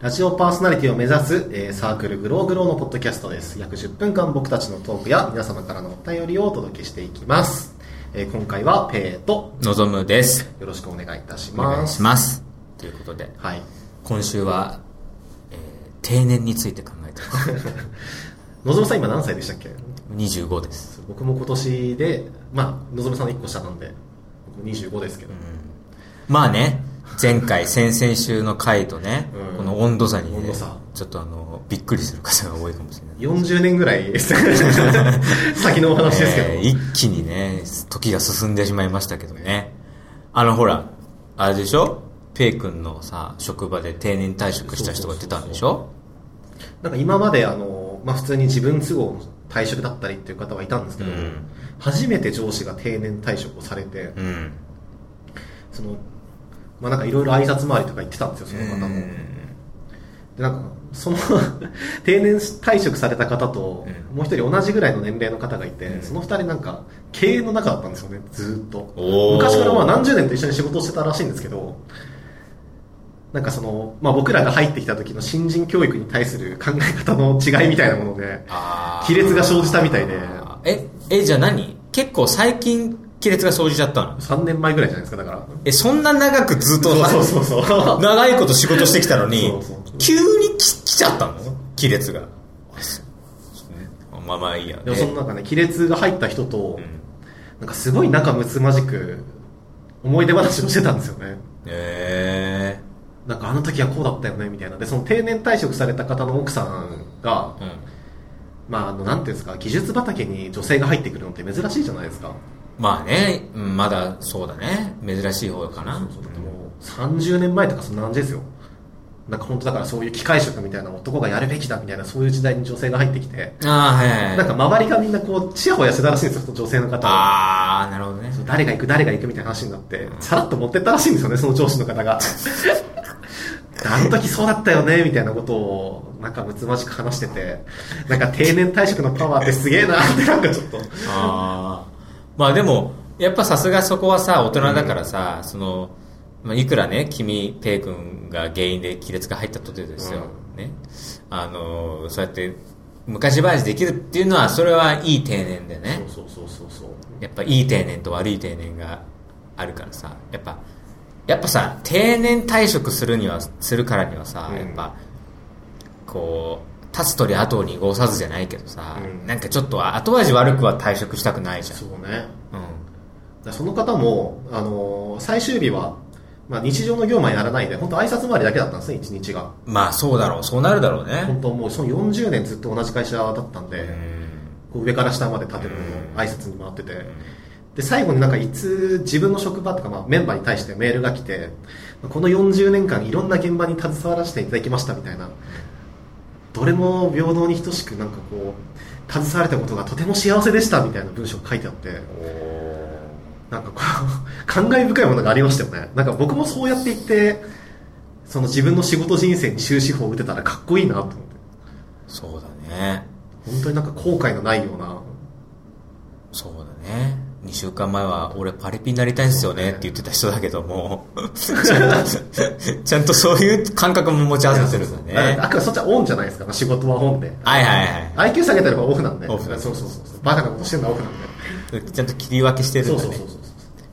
ラジオパーソナリティを目指す、えーサークルグローグローのポッドキャストです。約10分間僕たちのトークや皆様からのお便りをお届けしていきます。えー今回はペイとのぞむです。よろしくお願いいたしお願います。します。ということで、はい。今週は、えー定年について考えてます。のぞむさん今何歳でしたっけ？25です。僕も今年で、まあ、のぞむさんの1個下なんで、僕も25ですけど。まあね、前回、先々週の回とね、うんこの温度差にねちょっとあの、びっくりする方が多いかもしれない。40年ぐらい先のお話ですけど。えー一気にね、時が進んでしまいましたけどね。あのほら、あれでしょ？ペイ君のさ、職場で定年退職した人が出たんでしょ？なんか今まであの、まあ、普通に自分都合の退職だったりっていう方はいたんですけど、うん初めて上司が定年退職をされて、うん。その、まあなんかいろいろ挨拶回りとか言ってたんですよ、その方も。うん。で、なんか、その 定年退職された方と、うん。もう一人同じぐらいの年齢の方がいて、うん。その二人なんか、経営の中だったんですよね、ずーっと。昔からまあ何十年と一緒に仕事をしてたらしいんですけど、なんかその、まあ僕らが入ってきた時の新人教育に対する考え方の違いみたいなもので、亀裂が生じたみたいで、え、え、じゃあ何？結構最近亀裂が生じちゃったの3年前ぐらいじゃないですか、だから。え、そんな長くずっとそうそうそうそう。長いこと仕事してきたのにそうそうそう、急にき来ちゃったの？亀裂が。まあまあいいや。でもそのなんかね、亀裂が入った人と、うんなんかすごい仲睦まじく、思い出話をしてたんですよね。えなんかあの時はこうだったよね、みたいな。で、その定年退職された方の奥さんが、ー。うん。まああの、なんていうんですか、技術畑に女性が入ってくるのって珍しいじゃないですか。まあね、うんまだそうだね。珍しい方かな。そうそうだってもう30年前とかそんな感じですよ。なんか本当だからそういう機械職みたいな男がやるべきだみたいなそういう時代に女性が入ってきて、ああ、はいはいはい。なんか周りがみんなこう、チヤホヤしてたらしいんですよ、女性の方は。ああ、なるほどね。誰が行く誰が行くみたいな話になって、さらっと持ってったらしいんですよね、その上司の方が。あの時そうだったよね、みたいなことを、なんかむつまじく話してて、なんか定年退職のパワーってすげえなってなんかちょっと。ああ。まあでも、やっぱさすがそこはさ、大人だからさ、その、まあ、いくらね、君、ペイ君が原因で亀裂が入ったとてですよ。ね。あの、そうやって、昔話できるっていうのは、それはいい定年でね。そうそうそうそう。やっぱいい定年と悪い定年があるからさ、やっぱ、やっぱさ、定年退職するには、するからにはさ、うんやっぱ、こう、立つ鳥後を濁さずじゃないけどさ、うんなんかちょっと後味悪くは退職したくないじゃん。そうね。うん。その方も、あのー最終日は、まあ日常の業務はやらないで、本当挨拶回りだけだったんですね、一日が。まあそうだろう、そうなるだろうね。本当もうその40年ずっと同じ会社だったんで、うんこう上から下まで立てるのを挨拶に回ってて、で、最後になんかいつ自分の職場とか、まあ、メンバーに対してメールが来て、この40年間いろんな現場に携わらせていただきましたみたいな、どれも平等に等しくなんかこう、携われたことがとても幸せでしたみたいな文章が書いてあって、なんかこう、感慨深いものがありましたよね。なんか僕もそうやって言って、その自分の仕事人生に終止符を打てたらかっこいいなと思って。そうだね。本当になんか後悔のないような。2週間前は俺パリピになりたいんですよねって言ってた人だけども、ちゃんとちゃんとそういう感覚も持ち合わせてるんだね。あくまそっちはオンじゃないですか、仕事はオンで。はいはいはい IQ 下げてればオフなんで。オフだそうそうそうそう。バカなことしてるのはオフなんで。ちゃんと切り分けしてるんだね。そうそうそうそう。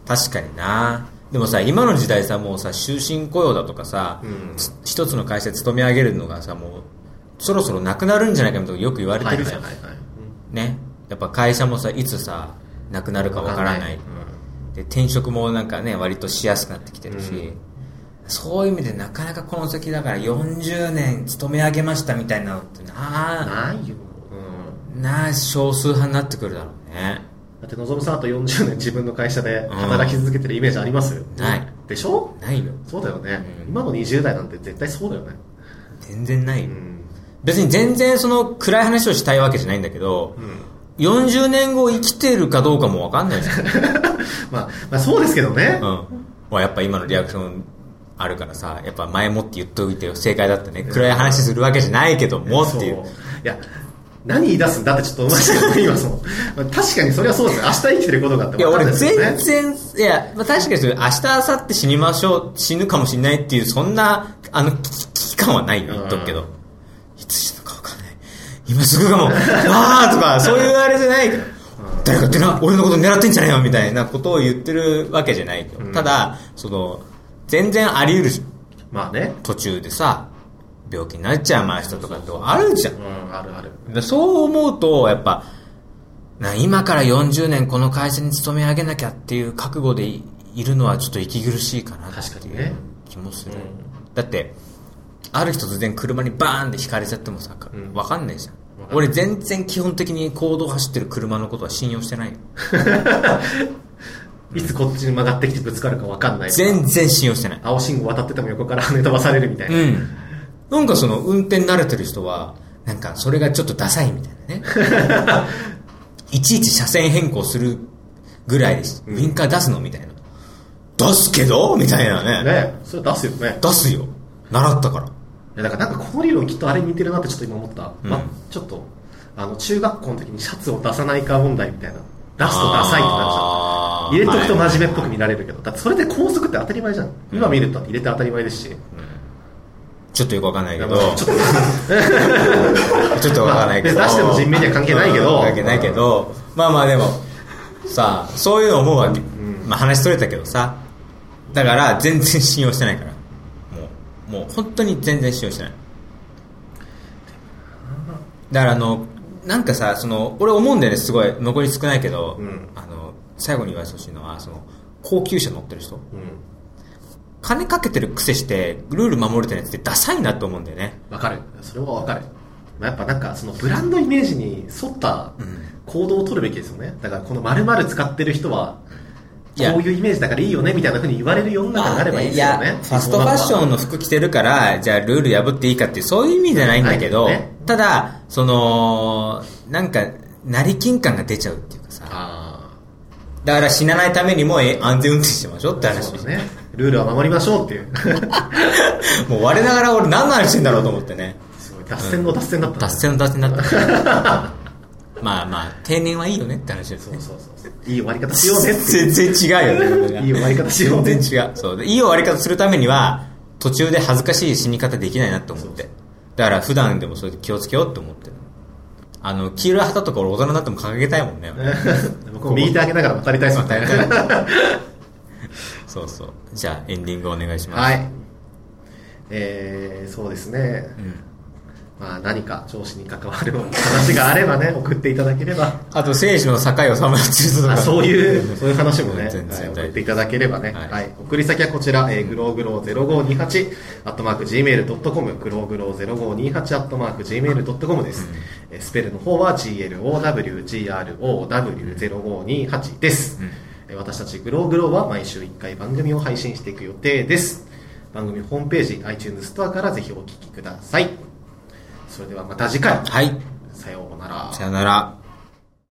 確かになでもさ今の時代さもうさ終身雇用だとかさ、うんつ一つの会社で勤め上げるのがさもうそろそろなくなるんじゃないかみたいなよく言われてるじゃん、はいはいはいはいねやっぱ会社もさいつさなくなるかわからないうんで転職もなんかね割としやすくなってきてるし、うんそういう意味でなかなかこの先だから40年勤め上げましたみたいなのってなないよ。うん。な少数派になってくるだろうねだって、のぞむさんあと40年自分の会社で働き続けてるイメージあります？ないでしょ？ないよそうだよね。うん今の20代なんて絶対そうだよね。全然ないよ、うん。別に全然その暗い話をしたいわけじゃないんだけど、40年後生きてるかどうかもわかんないじゃん。まあ、まあそうですけどね。うん。まあやっぱ今のリアクションあるからさ、やっぱ前もって言っておいてよ正解だったね。暗い話するわけじゃないけどもっていう。いや、何言い出すんだってちょっと思いましたけど、今その、まあ確かにそれはそうですよ。明日生きてることがあっていや、俺全然、いや、まあ、確かにそれ明日、明後日死にましょう、死ぬかもしれないっていう、そんな、あの、危機間はないよ、言っとくけど。いつ。今すぐかも、わーとか、そういうあれじゃないけど、誰かってな、俺のこと狙ってんじゃねえよみたいなことを言ってるわけじゃないよ。ただ、その、全然あり得るじゃん。まあね。途中でさ、病気になっちゃうま人とかってあるじゃん。うん、あるある。でそう思うと、やっぱ、な今から40年この会社に勤め上げなきゃっていう覚悟でいいるのはちょっと息苦しいかなっていう確かにね気もする。うんだって、ある日突然車にバーンって引かれちゃってもさ、うんわかんないじゃん。俺全然基本的に行動走ってる車のことは信用してないよ。いつこっちに曲がってきてぶつかるか分かんない全然信用してない。青信号渡ってても横から跳ね飛ばされるみたいな。うん。なんかその運転慣れてる人は、なんかそれがちょっとダサいみたいなね。いちいち車線変更するぐらいです。ウインカー出すのみたいな。出すけどみたいなね。ねそれ出すよね。出すよ。習ったから。いやだからなんかこの理論きっとあれに似てるなってちょっと今思った。うんまあちょっと、あの、中学校の時にシャツを出さないか問題みたいな。出すとダサいってなるじゃん。あー入れとくと真面目っぽく見られるけど。だってそれで高速って当たり前じゃん。今見ると入れて当たり前ですし。ちょっとよくわかんないけど。まあちょっとちょっとわからないけど。まあ出しても人命には関係ないけどうん関係ないけど、まあまあでも、さあ、そういうの思うわけ。んまあ話取れたけどさ。だから、全然信用してないから。もう、本当に全然信用してない。だからあの、なんかさ、その、俺思うんだよね、すごい。残り少ないけど、うんあの、最後に言わせてほしいのは、その、高級車乗ってる人。うん。金かけてる癖して、ルール守れてないやつってダサいなと思うんだよね。わかる。それはわかる。まあやっぱなんかそのブランドイメージに沿った行動を取るべきですよね。だからこの〇〇使ってる人は、こういうイメージだからいいよねみたいな風に言われる世の中になればいいですよね。いや、ファストファッションの服着てるから、じゃあルール破っていいかっていう、そういう意味じゃないんだけど、ねただ、その、なんか、成金感が出ちゃうっていうかさ、あだから死なないためにもえ安全運転しましょうってあ、話そうだね。ルールは守りましょうっていう。もう我ながら俺何の話してんだろうと思ってね。すごい、脱線の脱線だった、脱線の脱線だった。まあまあ、定年はいいよねって話ですね。そうそうそう。いい終わり方しようね全然違うよね。いい終わり方しようね全然違う。そう。でいい終わり方するためには、途中で恥ずかしい死に方できないなって思って。だから普段でもそれで気をつけようって思ってる。あの、黄色い旗とか俺大人になっても掲げたいもんね。右手上げながら渡りたいですもんね。そうそう。じゃあエンディングお願いします。はい。えー、そうですね。うん。まあ何か上司に関わる話があればね、送っていただければ。あと、生死の境をさまよってる人とか。あそういう、そういう話もね、送っていただければね。はいはい。送り先はこちら、えー、グローグロー0528、アットマーク Gmail.com、グローグロー0528、アットマーク Gmail.com です。えースペルの方は GLOWGROW0528 です。うんえー私たちグローグローは毎週1回番組を配信していく予定です。番組ホームページ、iTunes ストアからぜひお聞きください。それではまた次回。はい。さようなら。さよなら。